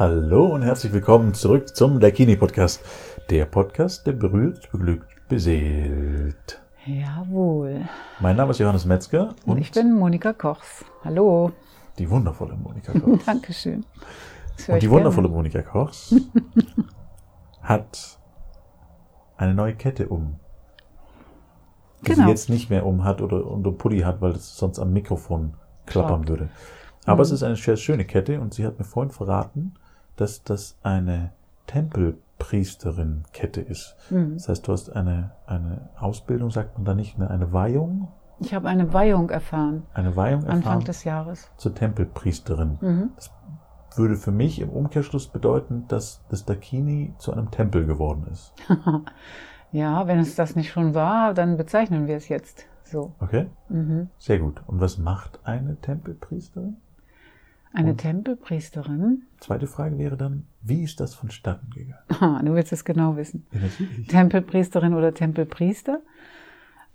Hallo und herzlich willkommen zurück zum Dakini Podcast. Der Podcast, der berührt, beglückt, beseelt. Jawohl. Mein Name ist Johannes Metzger und, ich bin Monika Kochs. Hallo. Die wundervolle Monika Kochs. Dankeschön. Und die wundervolle Monika Kochs hat eine neue Kette um. Die genau. sie jetzt nicht mehr um hat oder unter Pulli hat, weil es sonst am Mikrofon klappern Klar. würde. Aber mhm. es ist eine sehr schöne Kette und sie hat mir vorhin verraten, dass das eine Tempelpriesterin-Kette ist. Mhm. Das heißt, du hast eine, eine Ausbildung, sagt man da nicht, eine, eine Weihung? Ich habe eine Weihung erfahren. Eine Weihung erfahren? Anfang des Jahres. Zur Tempelpriesterin. Mhm. Das würde für mich im Umkehrschluss bedeuten, dass das Dakini zu einem Tempel geworden ist. ja, wenn es das nicht schon war, dann bezeichnen wir es jetzt so. Okay. Mhm. Sehr gut. Und was macht eine Tempelpriesterin? Eine Und Tempelpriesterin. Zweite Frage wäre dann, wie ist das vonstatten gegangen? Ah, du willst es genau wissen. Ja, natürlich. Tempelpriesterin oder Tempelpriester.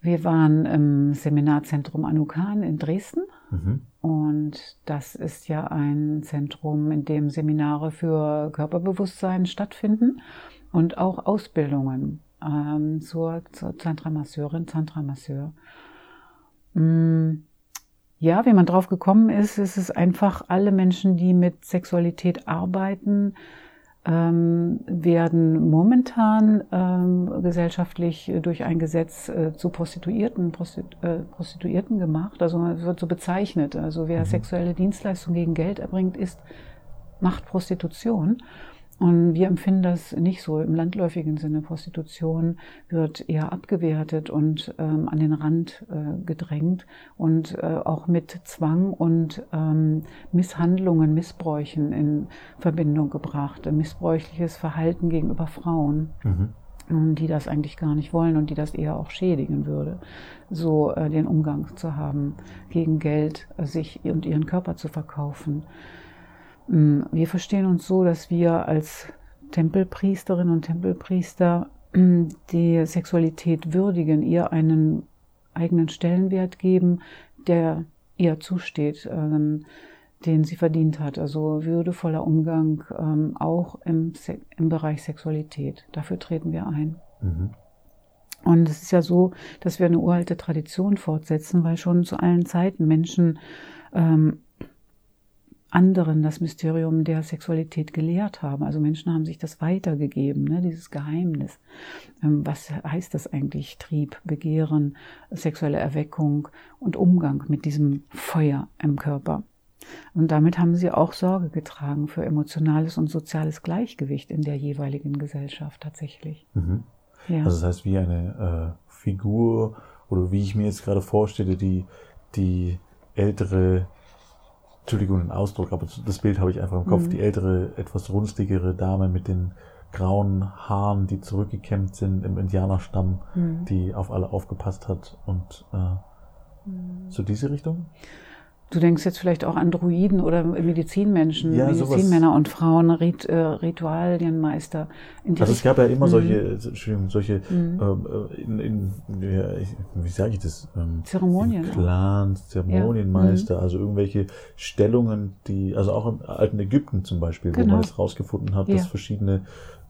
Wir waren im Seminarzentrum Anukan in Dresden. Mhm. Und das ist ja ein Zentrum, in dem Seminare für Körperbewusstsein stattfinden und auch Ausbildungen ähm, zur, zur Tantramasseurin, Tantramasseur. Mm. Ja, wie man drauf gekommen ist, ist es einfach alle Menschen, die mit Sexualität arbeiten, ähm, werden momentan ähm, gesellschaftlich durch ein Gesetz äh, zu Prostituierten, Prostitu äh, Prostituierten gemacht. Also es wird so bezeichnet. Also wer mhm. sexuelle Dienstleistungen gegen Geld erbringt, ist macht Prostitution. Und wir empfinden das nicht so im landläufigen Sinne. Prostitution wird eher abgewertet und ähm, an den Rand äh, gedrängt und äh, auch mit Zwang und ähm, Misshandlungen, Missbräuchen in Verbindung gebracht. Missbräuchliches Verhalten gegenüber Frauen. Mhm die das eigentlich gar nicht wollen und die das eher auch schädigen würde, so äh, den Umgang zu haben, gegen Geld äh, sich und ihren Körper zu verkaufen. Mm, wir verstehen uns so, dass wir als Tempelpriesterinnen und Tempelpriester mm, die Sexualität würdigen, ihr einen eigenen Stellenwert geben, der ihr zusteht, ähm, den sie verdient hat. Also würdevoller Umgang ähm, auch im, im Bereich Sexualität. Dafür treten wir ein. Mhm. Und es ist ja so, dass wir eine uralte Tradition fortsetzen, weil schon zu allen Zeiten Menschen ähm, anderen das Mysterium der Sexualität gelehrt haben. Also Menschen haben sich das weitergegeben, ne, dieses Geheimnis. Ähm, was heißt das eigentlich? Trieb, Begehren, sexuelle Erweckung und Umgang mit diesem Feuer im Körper. Und damit haben sie auch Sorge getragen für emotionales und soziales Gleichgewicht in der jeweiligen Gesellschaft tatsächlich. Mhm. Ja. Also das heißt, wie eine äh, Figur oder wie ich mir jetzt gerade vorstelle, die, die ältere Entschuldigung den Ausdruck, aber das Bild habe ich einfach im Kopf. Mhm. Die ältere, etwas runstigere Dame mit den grauen Haaren, die zurückgekämmt sind im Indianerstamm, mhm. die auf alle aufgepasst hat und äh, mhm. so diese Richtung? Du denkst jetzt vielleicht auch an Druiden oder Medizinmenschen, ja, Medizinmänner und Frauen, Rit, äh, Ritualienmeister. also es gab ja immer mhm. solche, Entschuldigung, solche, mhm. äh, in, in, ja, wie sage ich das? Ähm, Zeremonien. Clans, Zeremonienmeister, ja. mhm. also irgendwelche Stellungen, die, also auch im alten Ägypten zum Beispiel, genau. wo man es rausgefunden hat, dass verschiedene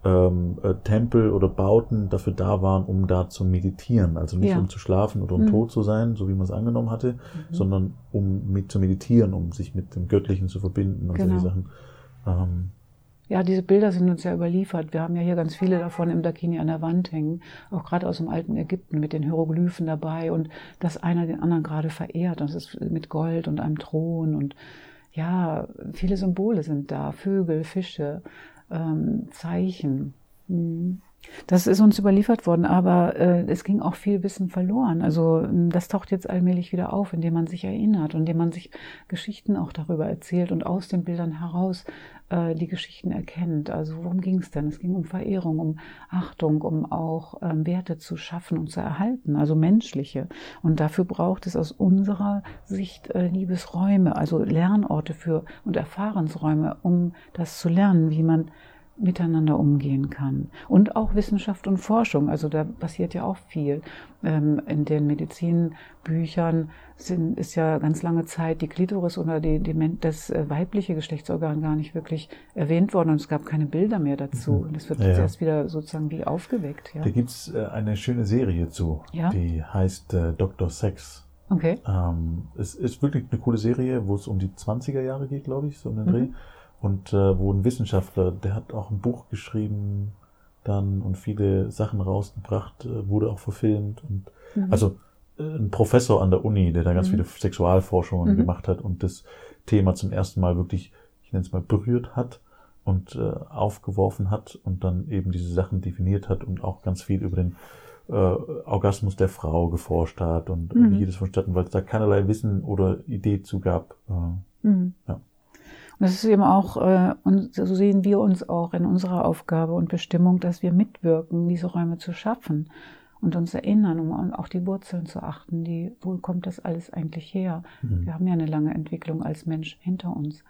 ähm, äh, Tempel oder Bauten dafür da waren, um da zu meditieren. Also nicht ja. um zu schlafen oder um mhm. tot zu sein, so wie man es angenommen hatte, mhm. sondern um mit zu meditieren, um sich mit dem Göttlichen zu verbinden und genau. solche Sachen. Ähm, ja, diese Bilder sind uns ja überliefert. Wir haben ja hier ganz viele davon im Dakini an der Wand hängen, auch gerade aus dem alten Ägypten mit den Hieroglyphen dabei und dass einer den anderen gerade verehrt. Das ist mit Gold und einem Thron und ja, viele Symbole sind da, Vögel, Fische, ähm, Zeichen. Mhm. Das ist uns überliefert worden, aber äh, es ging auch viel Wissen verloren. Also das taucht jetzt allmählich wieder auf, indem man sich erinnert indem man sich Geschichten auch darüber erzählt und aus den Bildern heraus äh, die Geschichten erkennt. Also worum ging es denn? Es ging um Verehrung, um Achtung, um auch ähm, Werte zu schaffen und zu erhalten, also menschliche. Und dafür braucht es aus unserer Sicht äh, Liebesräume, also Lernorte für und Erfahrensräume, um das zu lernen, wie man miteinander umgehen kann. Und auch Wissenschaft und Forschung, also da passiert ja auch viel. Ähm, in den Medizinbüchern sind, ist ja ganz lange Zeit die Klitoris oder die, die, das äh, weibliche Geschlechtsorgan gar nicht wirklich erwähnt worden und es gab keine Bilder mehr dazu. Mhm. Und es wird ja, jetzt erst wieder sozusagen wie aufgeweckt. Ja. Da gibt's äh, eine schöne Serie zu, ja? die heißt äh, Dr. Sex. Okay. Ähm, es ist wirklich eine coole Serie, wo es um die 20er Jahre geht, glaube ich, so um den Dreh. Und äh, wo ein Wissenschaftler, der hat auch ein Buch geschrieben dann und viele Sachen rausgebracht, äh, wurde auch verfilmt. Und mhm. also äh, ein Professor an der Uni, der da ganz mhm. viele Sexualforschungen mhm. gemacht hat und das Thema zum ersten Mal wirklich, ich nenne es mal, berührt hat und äh, aufgeworfen hat und dann eben diese Sachen definiert hat und auch ganz viel über den äh, Orgasmus der Frau geforscht hat und mhm. wie das vonstatten, weil es da keinerlei Wissen oder Idee zu gab. Äh, mhm. ja. Und das ist eben auch, äh, und so sehen wir uns auch in unserer Aufgabe und Bestimmung, dass wir mitwirken, diese Räume zu schaffen und uns erinnern, um auch die Wurzeln zu achten, die, wo kommt das alles eigentlich her? Mhm. Wir haben ja eine lange Entwicklung als Mensch hinter uns.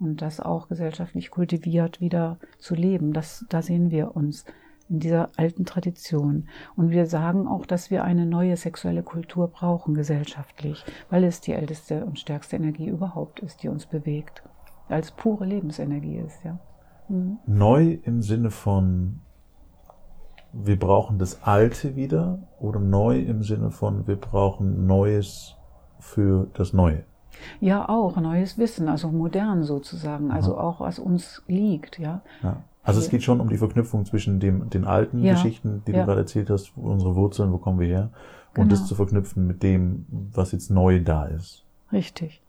Und das auch gesellschaftlich kultiviert wieder zu leben, das, da sehen wir uns in dieser alten Tradition. Und wir sagen auch, dass wir eine neue sexuelle Kultur brauchen gesellschaftlich, weil es die älteste und stärkste Energie überhaupt ist, die uns bewegt als pure Lebensenergie ist, ja. Mhm. Neu im Sinne von wir brauchen das Alte wieder oder neu im Sinne von wir brauchen Neues für das Neue? Ja, auch neues Wissen, also modern sozusagen, also Aha. auch was uns liegt, ja. ja. Also es geht schon um die Verknüpfung zwischen dem, den alten ja. Geschichten, die ja. du gerade erzählt hast, unsere Wurzeln, wo kommen wir her, und genau. das zu verknüpfen mit dem, was jetzt neu da ist. Richtig.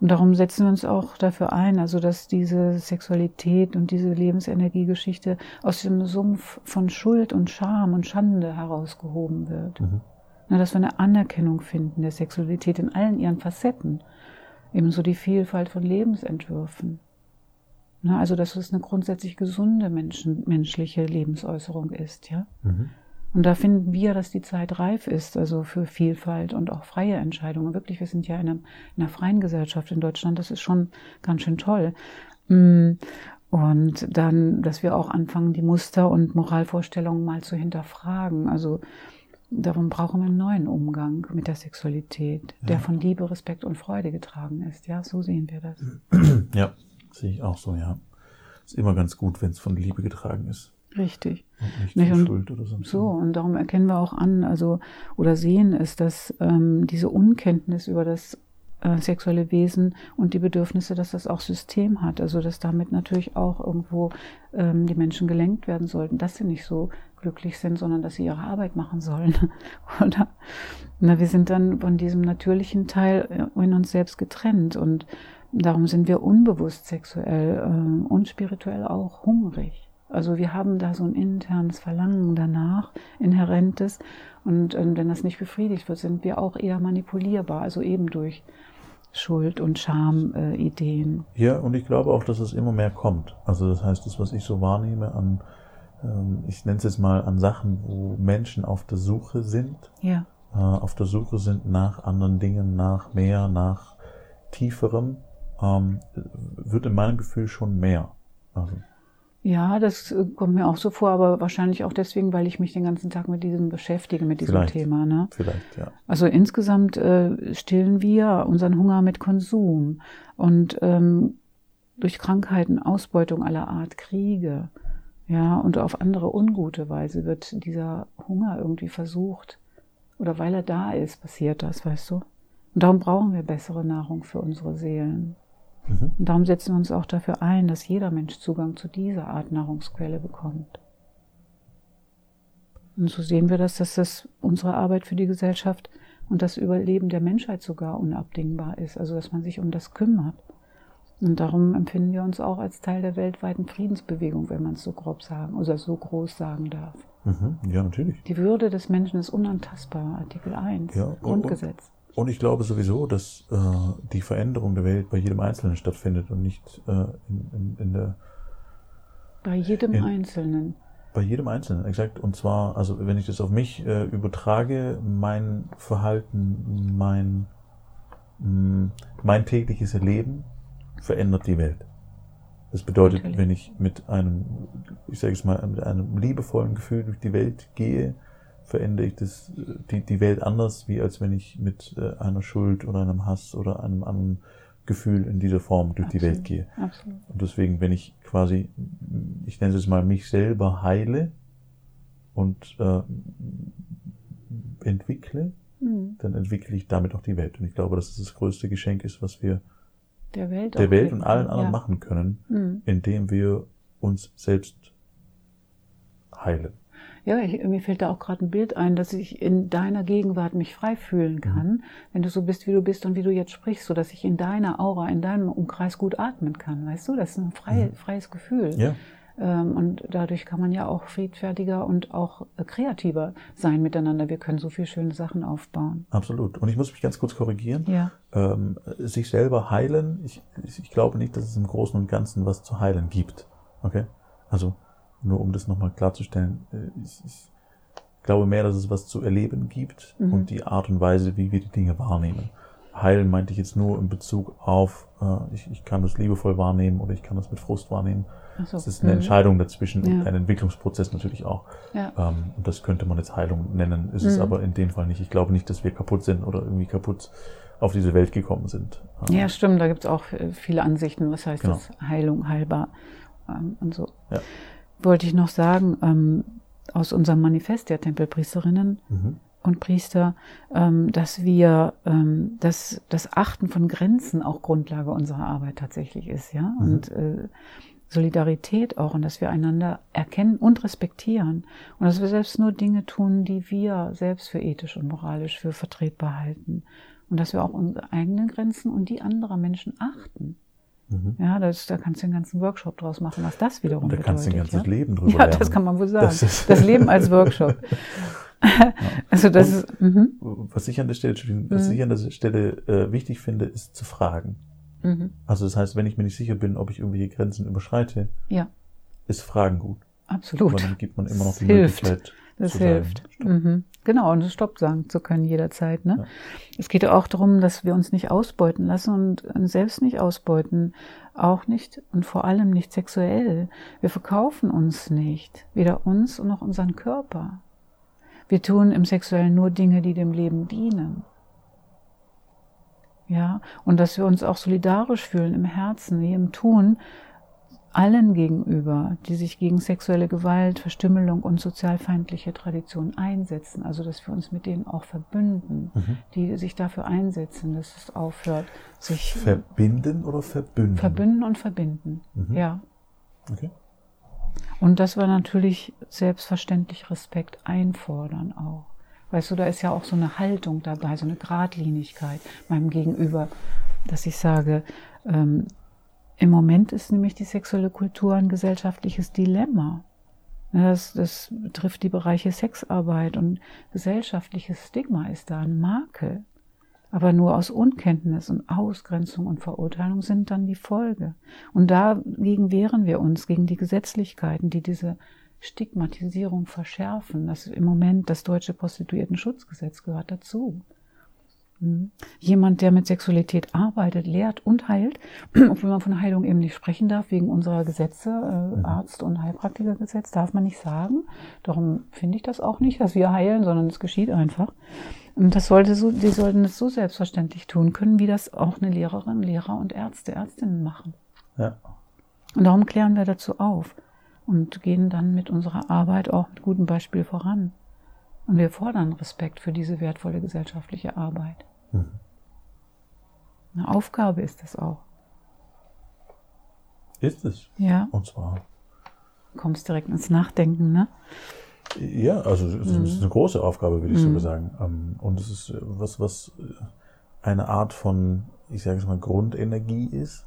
Und darum setzen wir uns auch dafür ein, also dass diese Sexualität und diese Lebensenergiegeschichte aus dem Sumpf von Schuld und Scham und Schande herausgehoben wird. Mhm. Na, dass wir eine Anerkennung finden der Sexualität in allen ihren Facetten. Ebenso die Vielfalt von Lebensentwürfen. Na, also dass es eine grundsätzlich gesunde Menschen, menschliche Lebensäußerung ist, ja. Mhm. Und da finden wir, dass die Zeit reif ist, also für Vielfalt und auch freie Entscheidungen. Wirklich, wir sind ja in einer, in einer freien Gesellschaft in Deutschland. Das ist schon ganz schön toll. Mm, und dann, dass wir auch anfangen, die Muster und Moralvorstellungen mal zu hinterfragen. Also darum brauchen wir einen neuen Umgang mit der Sexualität, ja. der von Liebe, Respekt und Freude getragen ist. Ja, so sehen wir das. Ja, sehe ich auch so, ja. Ist immer ganz gut, wenn es von Liebe getragen ist. Richtig. Und nicht, nicht? Und Schuld oder sonst so, und darum erkennen wir auch an, also oder sehen es, dass ähm, diese Unkenntnis über das äh, sexuelle Wesen und die Bedürfnisse, dass das auch System hat. Also dass damit natürlich auch irgendwo ähm, die Menschen gelenkt werden sollten, dass sie nicht so glücklich sind, sondern dass sie ihre Arbeit machen sollen. Oder na, wir sind dann von diesem natürlichen Teil äh, in uns selbst getrennt und darum sind wir unbewusst sexuell äh, und spirituell auch hungrig. Also wir haben da so ein internes Verlangen danach, inhärentes. Und, und wenn das nicht befriedigt wird, sind wir auch eher manipulierbar, also eben durch Schuld- und Scham-Ideen. Äh, ja, und ich glaube auch, dass es immer mehr kommt. Also das heißt, das, was ich so wahrnehme an, ähm, ich nenne es jetzt mal an Sachen, wo Menschen auf der Suche sind, ja. äh, auf der Suche sind nach anderen Dingen, nach mehr, nach tieferem, ähm, wird in meinem Gefühl schon mehr. Also. Ja, das äh, kommt mir auch so vor, aber wahrscheinlich auch deswegen, weil ich mich den ganzen Tag mit diesem beschäftige, mit diesem vielleicht, Thema. Ne? Vielleicht, ja. Also insgesamt äh, stillen wir unseren Hunger mit Konsum und ähm, durch Krankheiten, Ausbeutung aller Art, Kriege, ja, und auf andere ungute Weise wird dieser Hunger irgendwie versucht. Oder weil er da ist, passiert das, weißt du? Und darum brauchen wir bessere Nahrung für unsere Seelen. Mhm. Und darum setzen wir uns auch dafür ein, dass jeder Mensch Zugang zu dieser Art Nahrungsquelle bekommt. Und so sehen wir das, dass das unsere Arbeit für die Gesellschaft und das Überleben der Menschheit sogar unabdingbar ist, also dass man sich um das kümmert. Und darum empfinden wir uns auch als Teil der weltweiten Friedensbewegung, wenn man es so grob sagen oder so groß sagen darf. Mhm. Ja, natürlich. Die Würde des Menschen ist unantastbar, Artikel 1, ja, Grundgesetz. Und ich glaube sowieso, dass äh, die Veränderung der Welt bei jedem Einzelnen stattfindet und nicht äh, in, in, in, der. Bei jedem in, Einzelnen. Bei jedem Einzelnen, exakt. Und zwar, also wenn ich das auf mich äh, übertrage, mein Verhalten, mein, mh, mm, mein tägliches Erleben verändert die Welt. Das bedeutet, Natürlich. wenn ich mit einem, ich sage es mal, mit einem liebevollen Gefühl durch die Welt gehe, verändere ich das, die, die Welt anders, wie als wenn ich mit äh, einer Schuld oder einem Hass oder einem anderen Gefühl in dieser Form durch Absolut. die Welt gehe. Absolut. Und deswegen, wenn ich quasi, ich nenne es mal, mich selber heile und äh, entwickle, mhm. dann entwickle ich damit auch die Welt. Und ich glaube, dass es das größte Geschenk ist, was wir der Welt, der Welt und allen anderen ja. machen können, mhm. indem wir uns selbst heilen. Ja, ich, mir fällt da auch gerade ein Bild ein, dass ich in deiner Gegenwart mich frei fühlen mhm. kann, mhm. wenn du so bist, wie du bist und wie du jetzt sprichst, so dass ich in deiner Aura, in deinem Umkreis gut atmen kann. Weißt du, das ist ein frei, mhm. freies Gefühl. Ja. Ähm, und dadurch kann man ja auch friedfertiger und auch äh, kreativer sein miteinander. Wir können so viele schöne Sachen aufbauen. Absolut. Und ich muss mich ganz kurz korrigieren. Ja. Ähm, sich selber heilen, ich, ich glaube nicht, dass es im Großen und Ganzen was zu heilen gibt. Okay? Also, nur um das nochmal klarzustellen, äh, ich, ich glaube mehr, dass es was zu erleben gibt mhm. und die Art und Weise, wie wir die Dinge wahrnehmen. Heilen meinte ich jetzt nur in Bezug auf, äh, ich, ich kann das liebevoll wahrnehmen oder ich kann das mit Frust wahrnehmen. So. Das ist eine mhm. Entscheidung dazwischen ja. und ein Entwicklungsprozess natürlich auch. Ja. Ähm, und das könnte man jetzt Heilung nennen, ist mhm. es aber in dem Fall nicht. Ich glaube nicht, dass wir kaputt sind oder irgendwie kaputt auf diese Welt gekommen sind. Ähm, ja, stimmt, da gibt es auch viele Ansichten, was heißt genau. das Heilung, heilbar ähm, und so. Ja. Wollte ich noch sagen, ähm, aus unserem Manifest der Tempelpriesterinnen, mhm und Priester, ähm, dass wir ähm, dass das Achten von Grenzen auch Grundlage unserer Arbeit tatsächlich ist, ja. Mhm. Und äh, Solidarität auch und dass wir einander erkennen und respektieren und dass wir selbst nur Dinge tun, die wir selbst für ethisch und moralisch für vertretbar halten und dass wir auch unsere eigenen Grenzen und die anderer Menschen achten. Mhm. Ja, das, da kannst du den ganzen Workshop draus machen, was das wiederum bedeutet. Da kannst du ein ganzes ja? Leben drüber Ja, lernen. das kann man wohl sagen. Das, das Leben als Workshop. also das ist, mhm. was ich an der Stelle, was mhm. ich an der Stelle äh, wichtig finde, ist zu fragen. Mhm. Also das heißt, wenn ich mir nicht sicher bin, ob ich irgendwelche Grenzen überschreite, ja. ist Fragen gut. Absolut. Aber dann gibt man immer noch die hilft. Möglichkeit. Das hilft. Mhm. Genau, und Stopp sagen zu können jederzeit. Ne? Ja. Es geht ja auch darum, dass wir uns nicht ausbeuten lassen und selbst nicht ausbeuten. Auch nicht und vor allem nicht sexuell. Wir verkaufen uns nicht. Weder uns noch unseren Körper. Wir tun im Sexuellen nur Dinge, die dem Leben dienen. Ja, und dass wir uns auch solidarisch fühlen im Herzen, wie im Tun, allen gegenüber, die sich gegen sexuelle Gewalt, Verstümmelung und sozialfeindliche Traditionen einsetzen. Also, dass wir uns mit denen auch verbünden, mhm. die sich dafür einsetzen, dass es aufhört, sich. Verbinden oder verbünden? Verbünden und verbinden, mhm. ja. Okay. Und das war natürlich selbstverständlich Respekt einfordern auch. Weißt du, da ist ja auch so eine Haltung dabei, so eine Gradlinigkeit meinem Gegenüber, dass ich sage, ähm, im Moment ist nämlich die sexuelle Kultur ein gesellschaftliches Dilemma. Das, das betrifft die Bereiche Sexarbeit und gesellschaftliches Stigma ist da ein Makel. Aber nur aus Unkenntnis und Ausgrenzung und Verurteilung sind dann die Folge. Und dagegen wehren wir uns, gegen die Gesetzlichkeiten, die diese Stigmatisierung verschärfen. Das im Moment das deutsche Prostituierten-Schutzgesetz gehört dazu. Jemand, der mit Sexualität arbeitet, lehrt und heilt, obwohl man von Heilung eben nicht sprechen darf, wegen unserer Gesetze, äh, mhm. Arzt- und Heilpraktikergesetz, darf man nicht sagen. Darum finde ich das auch nicht, dass wir heilen, sondern es geschieht einfach. Und das sollte so, die sollten es so selbstverständlich tun können, wie das auch eine Lehrerin, Lehrer und Ärzte, Ärztinnen machen. Ja. Und darum klären wir dazu auf und gehen dann mit unserer Arbeit auch mit gutem Beispiel voran. Und wir fordern Respekt für diese wertvolle gesellschaftliche Arbeit. Mhm. Eine Aufgabe ist das auch. Ist es? Ja. Und zwar. Du kommst direkt ins Nachdenken, ne? Ja, also es ist mhm. eine große Aufgabe, würde ich mhm. so sagen. Ähm, und es ist was, was eine Art von, ich sage es mal, Grundenergie ist.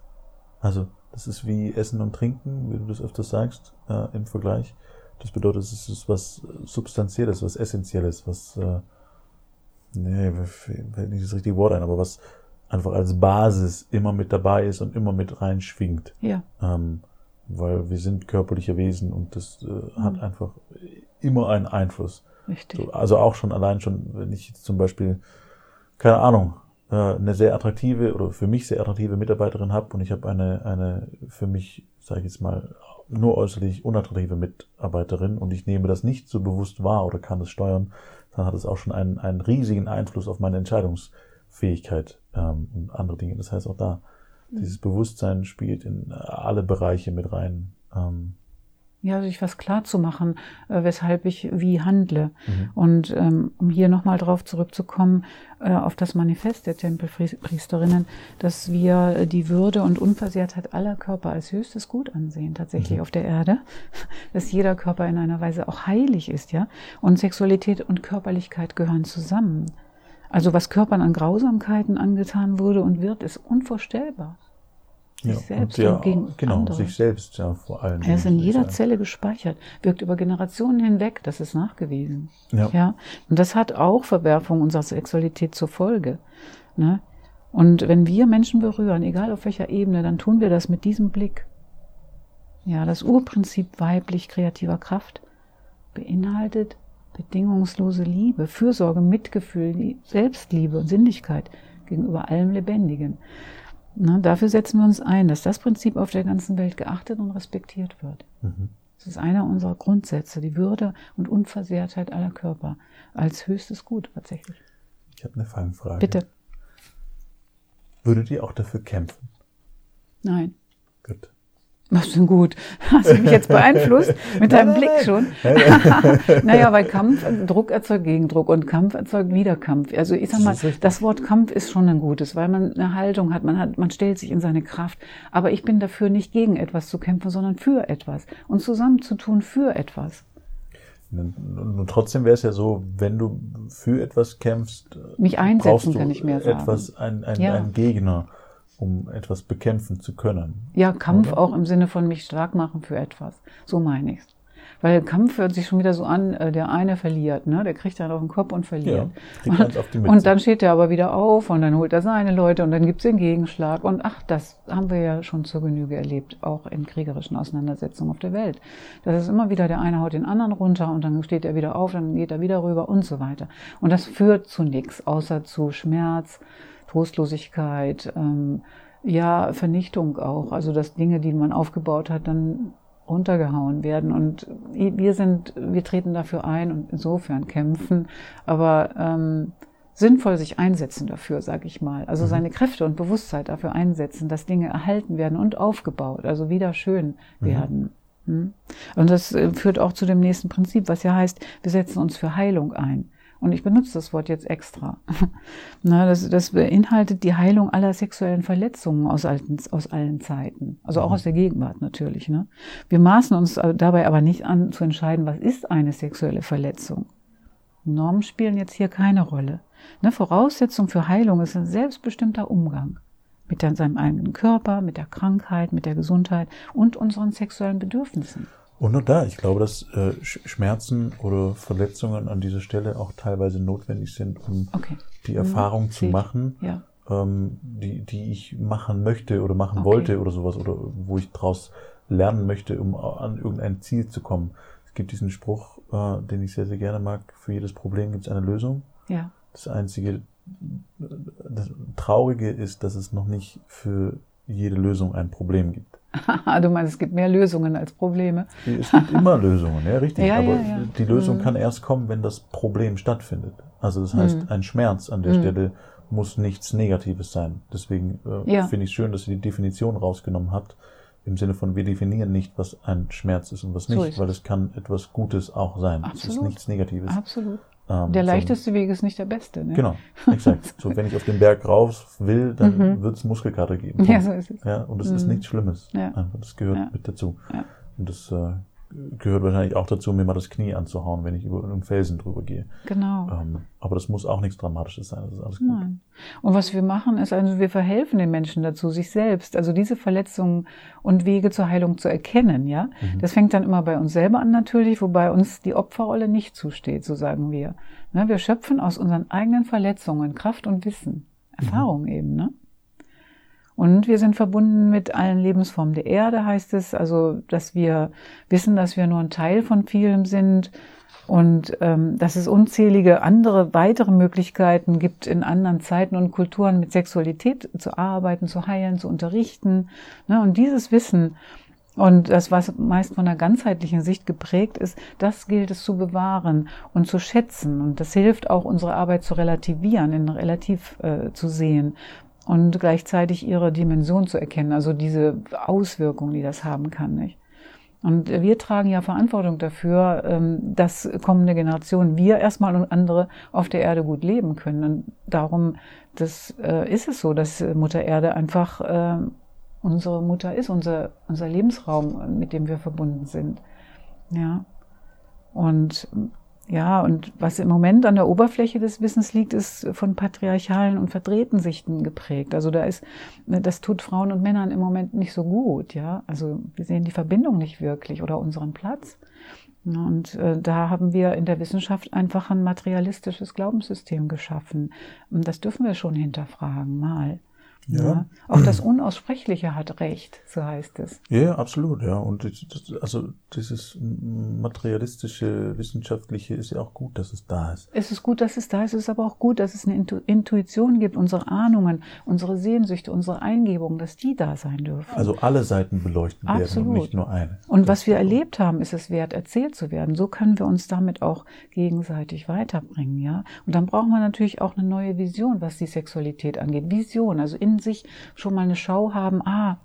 Also das ist wie Essen und Trinken, wie du das öfters sagst, äh, im Vergleich. Das bedeutet, es ist was Substanzielles, was Essentielles, was, äh, nee, fällt nicht das richtige Wort ein, aber was einfach als Basis immer mit dabei ist und immer mit reinschwingt. Ja. Ähm, weil wir sind körperliche Wesen und das äh, mhm. hat einfach immer einen Einfluss. Richtig. So, also auch schon allein schon, wenn ich jetzt zum Beispiel, keine Ahnung, äh, eine sehr attraktive oder für mich sehr attraktive Mitarbeiterin habe und ich habe eine, eine für mich, sage ich jetzt mal, nur äußerlich unattraktive Mitarbeiterin und ich nehme das nicht so bewusst wahr oder kann es steuern, dann hat es auch schon einen, einen riesigen Einfluss auf meine Entscheidungsfähigkeit ähm, und andere Dinge. Das heißt auch da, mhm. dieses Bewusstsein spielt in alle Bereiche mit rein. Ähm, ja, sich was klar zu machen, äh, weshalb ich wie handle. Mhm. Und ähm, um hier nochmal drauf zurückzukommen, äh, auf das Manifest der Tempelpriesterinnen, dass wir die Würde und Unversehrtheit aller Körper als höchstes Gut ansehen, tatsächlich mhm. auf der Erde, dass jeder Körper in einer Weise auch heilig ist, ja. Und Sexualität und Körperlichkeit gehören zusammen. Also was Körpern an Grausamkeiten angetan wurde und wird, ist unvorstellbar. Sich ja, selbst und, ja, gegen genau, andere. sich selbst ja vor allem. Er ist in jeder Zelle gespeichert, wirkt über Generationen hinweg, das ist nachgewiesen. Ja. ja. Und das hat auch Verwerfung unserer Sexualität zur Folge. Ne? Und wenn wir Menschen berühren, egal auf welcher Ebene, dann tun wir das mit diesem Blick. Ja, das Urprinzip weiblich kreativer Kraft beinhaltet bedingungslose Liebe, Fürsorge, Mitgefühl, Selbstliebe und Sinnlichkeit gegenüber allem Lebendigen. Na, dafür setzen wir uns ein, dass das Prinzip auf der ganzen Welt geachtet und respektiert wird. Mhm. Das ist einer unserer Grundsätze, die Würde und Unversehrtheit aller Körper als höchstes Gut tatsächlich. Ich habe eine Fangfrage. Bitte. Würdet ihr auch dafür kämpfen? Nein. Gut. Was denn gut? Hast du mich jetzt beeinflusst? Mit deinem nein, Blick nein. schon? naja, weil Kampf, Druck erzeugt Gegendruck und Kampf erzeugt Wiederkampf. Also ich sag mal, das, das Wort Kampf ist schon ein gutes, weil man eine Haltung hat, man hat, man stellt sich in seine Kraft. Aber ich bin dafür nicht gegen etwas zu kämpfen, sondern für etwas. Und zusammenzutun für etwas. Und trotzdem wäre es ja so, wenn du für etwas kämpfst, mich einsetzen kann ich mehr sagen. Etwas, ein, ein, ja. ein Gegner um etwas bekämpfen zu können. Ja, Kampf oder? auch im Sinne von mich stark machen für etwas. So meine ich's. Weil Kampf hört sich schon wieder so an, äh, der eine verliert, ne? Der kriegt dann auf den Kopf und verliert. Ja, und, auf die und dann steht er aber wieder auf und dann holt er seine Leute und dann gibt's den Gegenschlag. Und ach, das haben wir ja schon zur Genüge erlebt, auch in kriegerischen Auseinandersetzungen auf der Welt. Das ist immer wieder, der eine haut den anderen runter und dann steht er wieder auf, dann geht er wieder rüber und so weiter. Und das führt zu nichts, außer zu Schmerz, Trostlosigkeit, ähm, ja, Vernichtung auch. Also dass Dinge, die man aufgebaut hat, dann runtergehauen werden. Und wir sind, wir treten dafür ein und insofern kämpfen, aber ähm, sinnvoll sich einsetzen dafür, sag ich mal. Also mhm. seine Kräfte und Bewusstsein dafür einsetzen, dass Dinge erhalten werden und aufgebaut, also wieder schön mhm. werden. Hm? Und das äh, führt auch zu dem nächsten Prinzip, was ja heißt, wir setzen uns für Heilung ein. Und ich benutze das Wort jetzt extra. Na, das, das beinhaltet die Heilung aller sexuellen Verletzungen aus, alten, aus allen Zeiten. Also auch mhm. aus der Gegenwart natürlich. Ne? Wir maßen uns dabei aber nicht an zu entscheiden, was ist eine sexuelle Verletzung. Normen spielen jetzt hier keine Rolle. Ne, Voraussetzung für Heilung ist ein selbstbestimmter Umgang mit seinem eigenen Körper, mit der Krankheit, mit der Gesundheit und unseren sexuellen Bedürfnissen. Und nur da, ich glaube, dass äh, Schmerzen oder Verletzungen an dieser Stelle auch teilweise notwendig sind, um okay. die Erfahrung mhm. zu machen, ja. ähm, die, die ich machen möchte oder machen okay. wollte oder sowas, oder wo ich daraus lernen möchte, um an irgendein Ziel zu kommen. Es gibt diesen Spruch, äh, den ich sehr, sehr gerne mag, für jedes Problem gibt es eine Lösung. Ja. Das einzige das Traurige ist, dass es noch nicht für jede Lösung ein Problem gibt. du meinst, es gibt mehr Lösungen als Probleme? Es gibt immer Lösungen, ja, richtig. Ja, Aber ja, ja. die Lösung mhm. kann erst kommen, wenn das Problem stattfindet. Also das heißt, mhm. ein Schmerz an der mhm. Stelle muss nichts Negatives sein. Deswegen äh, finde ich es schön, dass ihr die Definition rausgenommen habt. Im Sinne von, wir definieren nicht, was ein Schmerz ist und was nicht, so weil es kann etwas Gutes auch sein. Absolut. Es ist nichts Negatives. Absolut. Ähm, der leichteste Weg ist nicht der beste. Ne? Genau, exakt. So, wenn ich auf den Berg rauf will, dann mhm. wird es Muskelkater geben. Ja, so ist es. Ja, und es mhm. ist nichts Schlimmes. Ja. Einfach, das gehört ja. mit dazu. Ja. Und das äh, gehört wahrscheinlich auch dazu, mir mal das Knie anzuhauen, wenn ich über einen Felsen drüber gehe. Genau. Ähm, aber das muss auch nichts Dramatisches sein. Das ist alles gut. Nein. Und was wir machen, ist also, wir verhelfen den Menschen dazu, sich selbst, also diese Verletzungen und Wege zur Heilung zu erkennen, ja. Mhm. Das fängt dann immer bei uns selber an natürlich, wobei uns die Opferrolle nicht zusteht, so sagen wir. Ne, wir schöpfen aus unseren eigenen Verletzungen Kraft und Wissen, Erfahrung mhm. eben, ne? Und wir sind verbunden mit allen Lebensformen der Erde, heißt es. Also, dass wir wissen, dass wir nur ein Teil von vielem sind und ähm, dass es unzählige andere weitere Möglichkeiten gibt, in anderen Zeiten und Kulturen mit Sexualität zu arbeiten, zu heilen, zu unterrichten. Ne? Und dieses Wissen und das, was meist von einer ganzheitlichen Sicht geprägt ist, das gilt es zu bewahren und zu schätzen. Und das hilft auch, unsere Arbeit zu relativieren, in relativ äh, zu sehen und gleichzeitig ihre Dimension zu erkennen, also diese Auswirkungen, die das haben kann. Nicht? Und wir tragen ja Verantwortung dafür, ähm, dass kommende Generationen, wir erstmal und andere auf der Erde gut leben können. Und darum das, äh, ist es so, dass Mutter Erde einfach äh, unsere Mutter ist, unser, unser Lebensraum, mit dem wir verbunden sind. Ja. Und ja, und was im Moment an der Oberfläche des Wissens liegt, ist von patriarchalen und verdrehten Sichten geprägt. Also da ist, das tut Frauen und Männern im Moment nicht so gut, ja. Also wir sehen die Verbindung nicht wirklich oder unseren Platz. Und äh, da haben wir in der Wissenschaft einfach ein materialistisches Glaubenssystem geschaffen. Das dürfen wir schon hinterfragen, mal. Ja. ja. Auch das Unaussprechliche hat Recht, so heißt es. Ja, absolut, ja. Und das, also dieses materialistische, wissenschaftliche ist ja auch gut, dass es da ist. Es ist gut, dass es da ist. Es ist aber auch gut, dass es eine Intuition gibt, unsere Ahnungen, unsere Sehnsüchte, unsere Eingebungen, dass die da sein dürfen. Also alle Seiten beleuchten absolut. werden und nicht nur eine. Und das was wir erlebt haben, ist es wert, erzählt zu werden. So können wir uns damit auch gegenseitig weiterbringen, ja. Und dann brauchen wir natürlich auch eine neue Vision, was die Sexualität angeht. Vision, also in sich schon mal eine Schau haben, ah,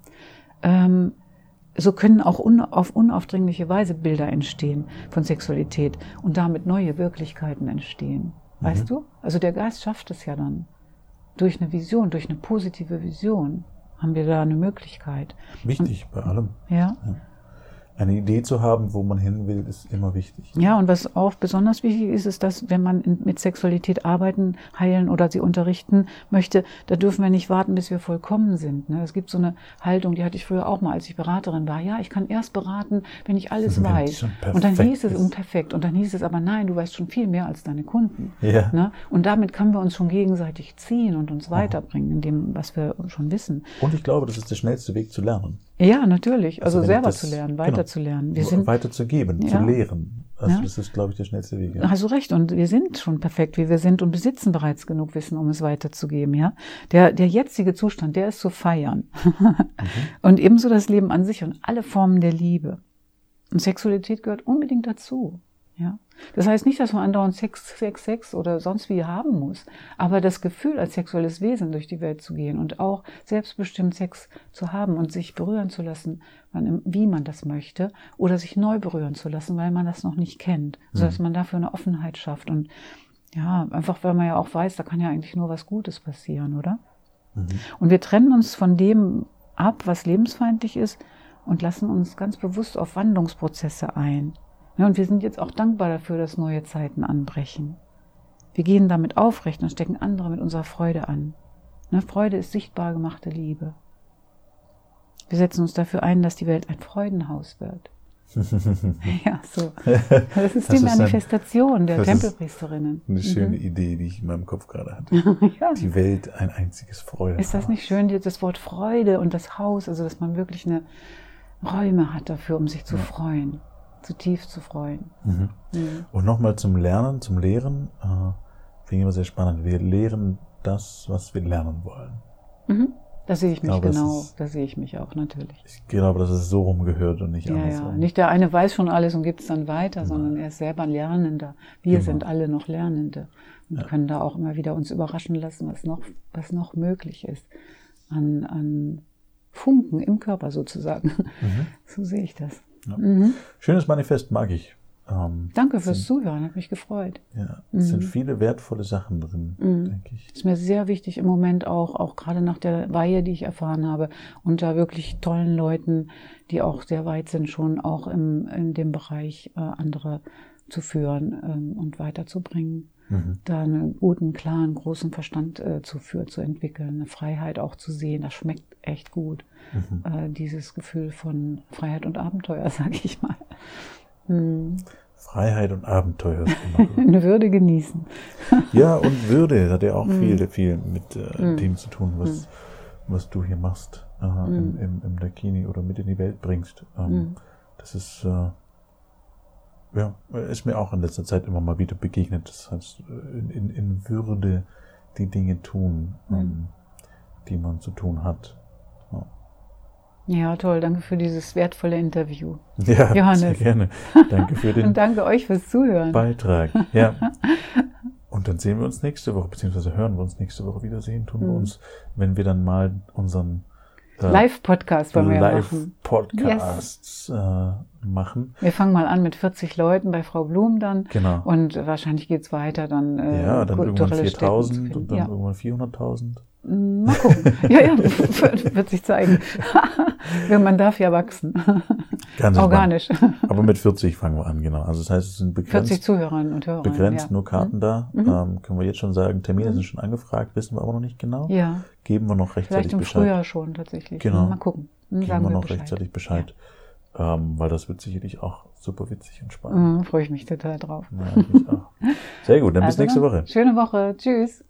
ähm, so können auch un auf unaufdringliche Weise Bilder entstehen von Sexualität und damit neue Wirklichkeiten entstehen. Weißt mhm. du? Also der Geist schafft es ja dann. Durch eine Vision, durch eine positive Vision haben wir da eine Möglichkeit. Wichtig und, bei allem. Ja. ja eine Idee zu haben, wo man hin will, ist immer wichtig. Ja, und was auch besonders wichtig ist, ist, dass wenn man mit Sexualität arbeiten, heilen oder sie unterrichten möchte, da dürfen wir nicht warten, bis wir vollkommen sind. Ne? Es gibt so eine Haltung, die hatte ich früher auch mal, als ich Beraterin war. Ja, ich kann erst beraten, wenn ich alles wenn weiß. Und dann hieß es, um perfekt. Und dann hieß es aber, nein, du weißt schon viel mehr als deine Kunden. Ja. Ne? Und damit können wir uns schon gegenseitig ziehen und uns weiterbringen in dem, was wir schon wissen. Und ich glaube, das ist der schnellste Weg zu lernen. Ja, natürlich. Also, also selber das, zu lernen, weiter genau, zu lernen. Wir sind, weiterzugeben, ja. zu lehren. Also ja. das ist, glaube ich, der schnellste Weg. Ja. Hast du recht. Und wir sind schon perfekt, wie wir sind und besitzen bereits genug Wissen, um es weiterzugeben. Ja, der, der jetzige Zustand, der ist zu feiern. mhm. Und ebenso das Leben an sich und alle Formen der Liebe. Und Sexualität gehört unbedingt dazu. Ja. Das heißt nicht, dass man andauernd Sex, Sex, Sex oder sonst wie haben muss, aber das Gefühl, als sexuelles Wesen durch die Welt zu gehen und auch selbstbestimmt Sex zu haben und sich berühren zu lassen, wie man das möchte, oder sich neu berühren zu lassen, weil man das noch nicht kennt, mhm. sodass man dafür eine Offenheit schafft und ja, einfach weil man ja auch weiß, da kann ja eigentlich nur was Gutes passieren, oder? Mhm. Und wir trennen uns von dem ab, was lebensfeindlich ist und lassen uns ganz bewusst auf Wandlungsprozesse ein. Ja, und wir sind jetzt auch dankbar dafür, dass neue Zeiten anbrechen. Wir gehen damit aufrecht und stecken andere mit unserer Freude an. Ne, Freude ist sichtbar gemachte Liebe. Wir setzen uns dafür ein, dass die Welt ein Freudenhaus wird. ja, so. Das ist das die Manifestation ein, der Tempelpriesterinnen. Eine schöne mhm. Idee, die ich in meinem Kopf gerade hatte. ja. Die Welt ein einziges Freudenhaus. Ist das nicht schön, das Wort Freude und das Haus, also dass man wirklich eine Räume hat dafür, um sich zu ja. freuen zutiefst zu freuen. Mhm. Mhm. Und nochmal zum Lernen, zum Lehren, äh, finde ich immer sehr spannend. Wir lehren das, was wir lernen wollen. Mhm. Da sehe ich mich glaube, genau, ist, da sehe ich mich auch natürlich. Ich glaube, dass es so rumgehört und nicht ja, andersrum. Ja. Nicht der eine weiß schon alles und gibt es dann weiter, genau. sondern er ist selber ein Lernender. Wir genau. sind alle noch Lernende und ja. können da auch immer wieder uns überraschen lassen, was noch, was noch möglich ist an, an Funken im Körper sozusagen. Mhm. So sehe ich das. Ja. Mhm. Schönes Manifest, mag ich. Ähm, Danke fürs sind, Zuhören, hat mich gefreut. Ja, es mhm. sind viele wertvolle Sachen drin, mhm. denke ich. Ist mir sehr wichtig im Moment auch, auch gerade nach der Weihe, die ich erfahren habe, unter wirklich tollen Leuten, die auch sehr weit sind, schon auch im, in dem Bereich äh, andere zu führen ähm, und weiterzubringen. Mhm. Da einen guten, klaren, großen Verstand äh, zu führen, zu entwickeln, eine Freiheit auch zu sehen, das schmeckt echt gut. Mhm. Äh, dieses Gefühl von Freiheit und Abenteuer, sage ich mal. Mhm. Freiheit und Abenteuer. Eine Würde genießen. ja, und Würde hat ja auch mhm. viel, viel mit äh, mhm. dem zu tun, was, was du hier machst äh, mhm. im, im, im Dakini oder mit in die Welt bringst. Ähm, mhm. Das ist, äh, ja, ist mir auch in letzter Zeit immer mal wieder begegnet. Das heißt, in, in, in Würde die Dinge tun, mhm. ähm, die man zu tun hat. Ja. Ja, toll. Danke für dieses wertvolle Interview. Ja, Johannes. sehr gerne. Danke für den Und danke euch fürs Zuhören. Beitrag. Ja. Und dann sehen wir uns nächste Woche, beziehungsweise hören wir uns nächste Woche wiedersehen, tun wir mhm. uns, wenn wir dann mal unseren Live-Podcast wollen wir Live machen. Podcasts yes. äh, machen. Wir fangen mal an mit 40 Leuten bei Frau Blum dann. Genau. Und wahrscheinlich geht's weiter dann. Äh, ja, dann irgendwann 4.000 und dann ja. irgendwann 400.000. Mal gucken. ja, ja, wird sich zeigen. Man darf ja wachsen. Ganz Organisch. Aber mit 40 fangen wir an, genau. Also das heißt, es sind begrenzt. 40 Zuhörerinnen und Hörer. Begrenzt, ja. nur Karten mhm. da. Mhm. Ähm, können wir jetzt schon sagen, Termine mhm. sind schon angefragt, wissen wir aber noch nicht genau. Ja. Geben wir noch rechtzeitig Vielleicht im Bescheid. Frühjahr schon tatsächlich. Genau. Mal gucken. Dann Geben wir noch Bescheid. rechtzeitig Bescheid. Ja. Ähm, weil das wird sicherlich auch super witzig und spannend. Mhm, Freue ich mich total drauf. Ja, ich auch. Sehr gut, dann also bis nächste Woche. Schöne Woche. Tschüss.